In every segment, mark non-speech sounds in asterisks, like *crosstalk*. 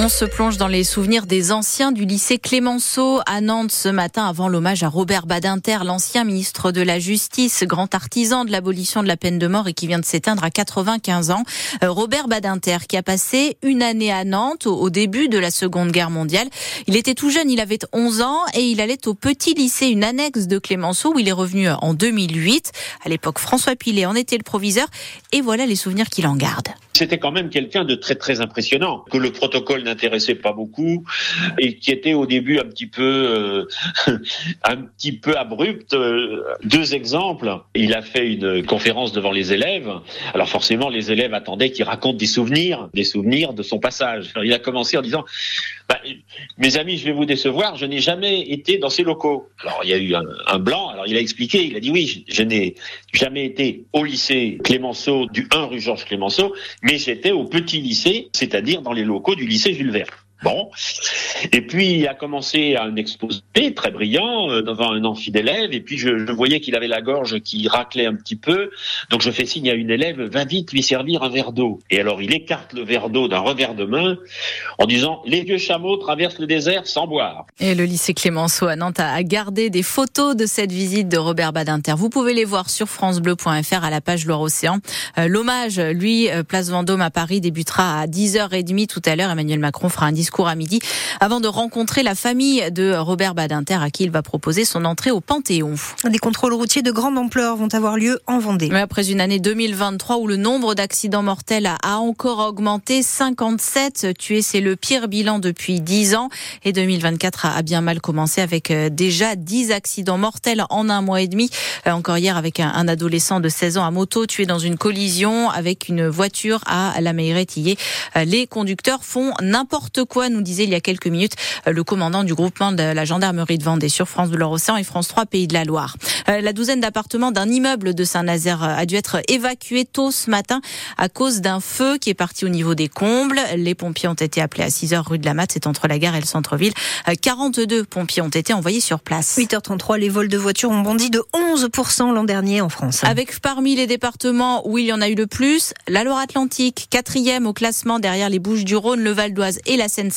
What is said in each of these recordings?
On se plonge dans les souvenirs des anciens du lycée Clémenceau à Nantes ce matin avant l'hommage à Robert Badinter, l'ancien ministre de la Justice, grand artisan de l'abolition de la peine de mort et qui vient de s'éteindre à 95 ans. Euh, Robert Badinter qui a passé une année à Nantes au début de la Seconde Guerre mondiale. Il était tout jeune, il avait 11 ans et il allait au petit lycée, une annexe de Clémenceau où il est revenu en 2008. À l'époque, François Pilet en était le proviseur et voilà les souvenirs qu'il en garde. C'était quand même quelqu'un de très très impressionnant que le protocole n'intéressait pas beaucoup et qui était au début un petit peu euh, *laughs* un petit peu abrupt. Euh, deux exemples. Il a fait une conférence devant les élèves. Alors forcément, les élèves attendaient qu'il raconte des souvenirs, des souvenirs de son passage. Il a commencé en disant mes amis, je vais vous décevoir, je n'ai jamais été dans ces locaux. Alors il y a eu un, blanc, alors il a expliqué, il a dit oui, je, n'ai jamais été au lycée Clémenceau, du 1 rue Georges Clémenceau, mais j'étais au petit lycée, c'est-à-dire dans les locaux du lycée Jules Verne. Bon. Et puis, il a commencé un exposé très brillant euh, devant un amphi d'élèves. Et puis, je, je voyais qu'il avait la gorge qui raclait un petit peu. Donc, je fais signe à une élève, va vite lui servir un verre d'eau. Et alors, il écarte le verre d'eau d'un revers de main en disant, les vieux chameaux traversent le désert sans boire. Et le lycée Clémenceau à Nantes a gardé des photos de cette visite de Robert Badinter. Vous pouvez les voir sur francebleu.fr à la page Loire-Océan. Euh, l'hommage, lui, euh, place Vendôme à Paris, débutera à 10h30 tout à l'heure. Emmanuel Macron fera un discours discours à midi avant de rencontrer la famille de Robert Badinter à qui il va proposer son entrée au Panthéon. Des contrôles routiers de grande ampleur vont avoir lieu en Vendée. après une année 2023 où le nombre d'accidents mortels a encore augmenté, 57 tués, c'est le pire bilan depuis 10 ans. Et 2024 a bien mal commencé avec euh, déjà 10 accidents mortels en un mois et demi. Euh, encore hier avec un adolescent de 16 ans à moto tué dans une collision avec une voiture à la Meilleray-Tillé. Euh, les conducteurs font n'importe quoi nous disait il y a quelques minutes euh, le commandant du groupement de la gendarmerie de Vendée sur France Bleu Océan et France 3 Pays de la Loire. Euh, la douzaine d'appartements d'un immeuble de Saint-Nazaire a dû être évacué tôt ce matin à cause d'un feu qui est parti au niveau des combles. Les pompiers ont été appelés à 6 h rue de la Matte, c'est entre la gare et le centre-ville. 42 euh, pompiers ont été envoyés sur place. 8h33, les vols de voitures ont bondi de 11% l'an dernier en France. Avec parmi les départements où il y en a eu le plus, la Loire-Atlantique, quatrième au classement derrière les Bouches-du-Rhône, le Val d'Oise et la Seine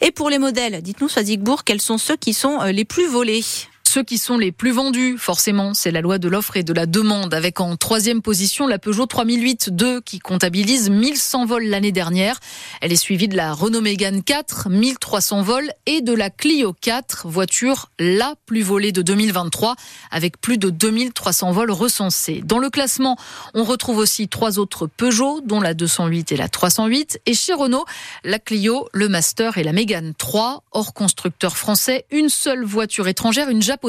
Et pour les modèles, dites-nous, Zigbourg, quels sont ceux qui sont euh, les plus volés? Ceux qui sont les plus vendus, forcément, c'est la loi de l'offre et de la demande, avec en troisième position la Peugeot 3008-2 qui comptabilise 1100 vols l'année dernière. Elle est suivie de la Renault Mégane 4, 1300 vols, et de la Clio 4, voiture la plus volée de 2023, avec plus de 2300 vols recensés. Dans le classement, on retrouve aussi trois autres Peugeot, dont la 208 et la 308, et chez Renault, la Clio, le Master et la Mégane 3. Hors constructeur français, une seule voiture étrangère, une japonaise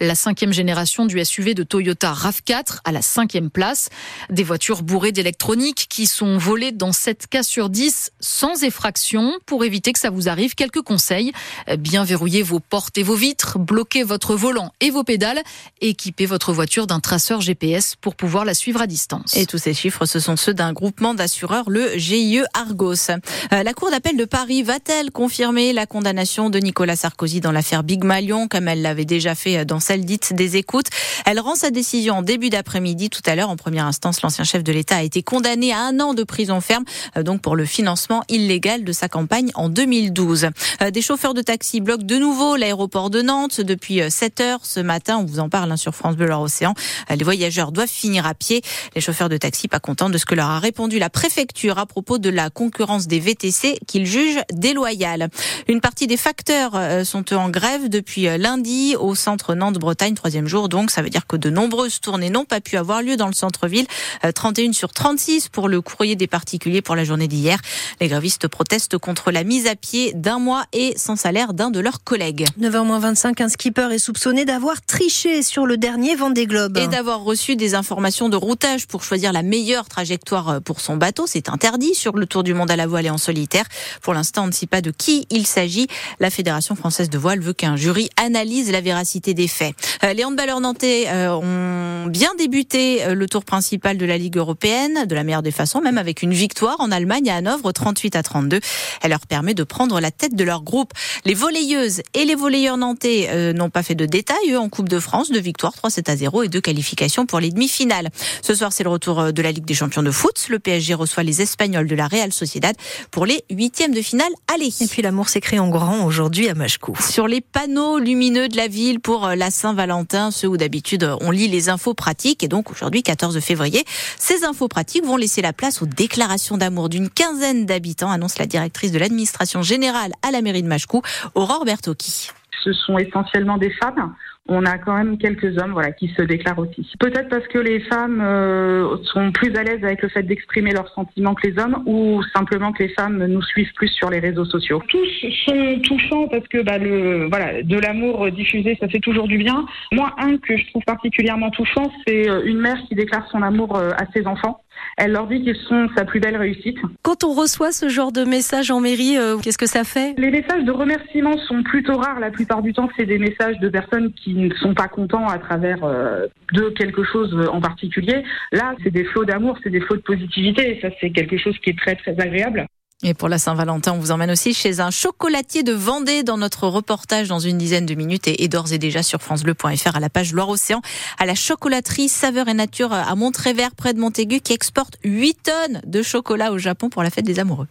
la cinquième génération du SUV de Toyota RAV4 à la cinquième place. Des voitures bourrées d'électronique qui sont volées dans 7 cas sur 10 sans effraction. Pour éviter que ça vous arrive, quelques conseils. Bien verrouiller vos portes et vos vitres, bloquer votre volant et vos pédales, équiper votre voiture d'un traceur GPS pour pouvoir la suivre à distance. Et tous ces chiffres, ce sont ceux d'un groupement d'assureurs, le GIE Argos. Euh, la Cour d'appel de Paris va-t-elle confirmer la condamnation de Nicolas Sarkozy dans l'affaire Big Malion, comme elle l'avait déjà fait euh, dans celle dite des écoutes. Elle rend sa décision en début d'après-midi. Tout à l'heure, en première instance, l'ancien chef de l'État a été condamné à un an de prison ferme, euh, donc pour le financement illégal de sa campagne en 2012. Euh, des chauffeurs de taxi bloquent de nouveau l'aéroport de Nantes depuis 7 heures ce matin. On vous en parle hein, sur France Bleu Océan. Les voyageurs doivent finir à pied. Les chauffeurs de taxi pas contents de ce que leur a répondu la préfecture à propos de la concurrence des VTC qu'ils jugent déloyale. Une partie des facteurs sont en grève depuis lundi au centre Nantes-Bretagne, troisième jour. Donc, ça veut dire que de nombreuses tournées n'ont pas pu avoir lieu dans le centre-ville. 31 euh, sur 36 pour le courrier des particuliers pour la journée d'hier. Les grévistes protestent contre la mise à pied d'un mois et sans salaire d'un de leurs collègues. 9h25, un skipper est soupçonné d'avoir triché sur le dernier Vendée Globe. Et d'avoir reçu des informations de routage pour choisir la meilleure trajectoire pour son bateau. C'est interdit sur le Tour du Monde à la voile et en solitaire. Pour l'instant, on ne sait pas de qui il s'agit. La Fédération française de voile veut qu'un jury analyse la la véracité des faits. Les handballeurs nantais ont bien débuté le tour principal de la Ligue européenne, de la meilleure des façons, même avec une victoire en Allemagne à Hanovre, 38 à 32. Elle leur permet de prendre la tête de leur groupe. Les volleyeuses et les volleyeurs nantais n'ont pas fait de détails, eux, en Coupe de France, de victoire 3-7 à 0 et deux qualifications pour les demi-finales. Ce soir, c'est le retour de la Ligue des champions de foot. Le PSG reçoit les Espagnols de la Real Sociedad pour les huitièmes de finale. Allez. Et puis l'amour s'écrit en grand aujourd'hui à Machecou. Sur les panneaux lumineux de la pour la Saint-Valentin, ceux où d'habitude on lit les infos pratiques. Et donc aujourd'hui, 14 février, ces infos pratiques vont laisser la place aux déclarations d'amour d'une quinzaine d'habitants, annonce la directrice de l'administration générale à la mairie de Machecou, Aurore Bertocchi. Ce sont essentiellement des femmes on a quand même quelques hommes voilà, qui se déclarent aussi. Peut-être parce que les femmes euh, sont plus à l'aise avec le fait d'exprimer leurs sentiments que les hommes ou simplement que les femmes nous suivent plus sur les réseaux sociaux? Tous sont touchants parce que bah, le, voilà, de l'amour diffusé, ça fait toujours du bien. Moi, un que je trouve particulièrement touchant, c'est euh, une mère qui déclare son amour euh, à ses enfants. Elle leur dit qu'ils sont sa plus belle réussite. Quand on reçoit ce genre de message en mairie, qu'est-ce que ça fait? Les messages de remerciement sont plutôt rares. La plupart du temps, c'est des messages de personnes ne sont pas contents à travers euh, de quelque chose en particulier. Là, c'est des flots d'amour, c'est des flots de positivité. Et ça, c'est quelque chose qui est très, très agréable. Et pour la Saint-Valentin, on vous emmène aussi chez un chocolatier de Vendée dans notre reportage dans une dizaine de minutes et, d'ores et déjà sur francebleu.fr à la page Loire-Océan à la chocolaterie Saveur et Nature à Montrévert près de Montaigu qui exporte 8 tonnes de chocolat au Japon pour la fête des amoureux.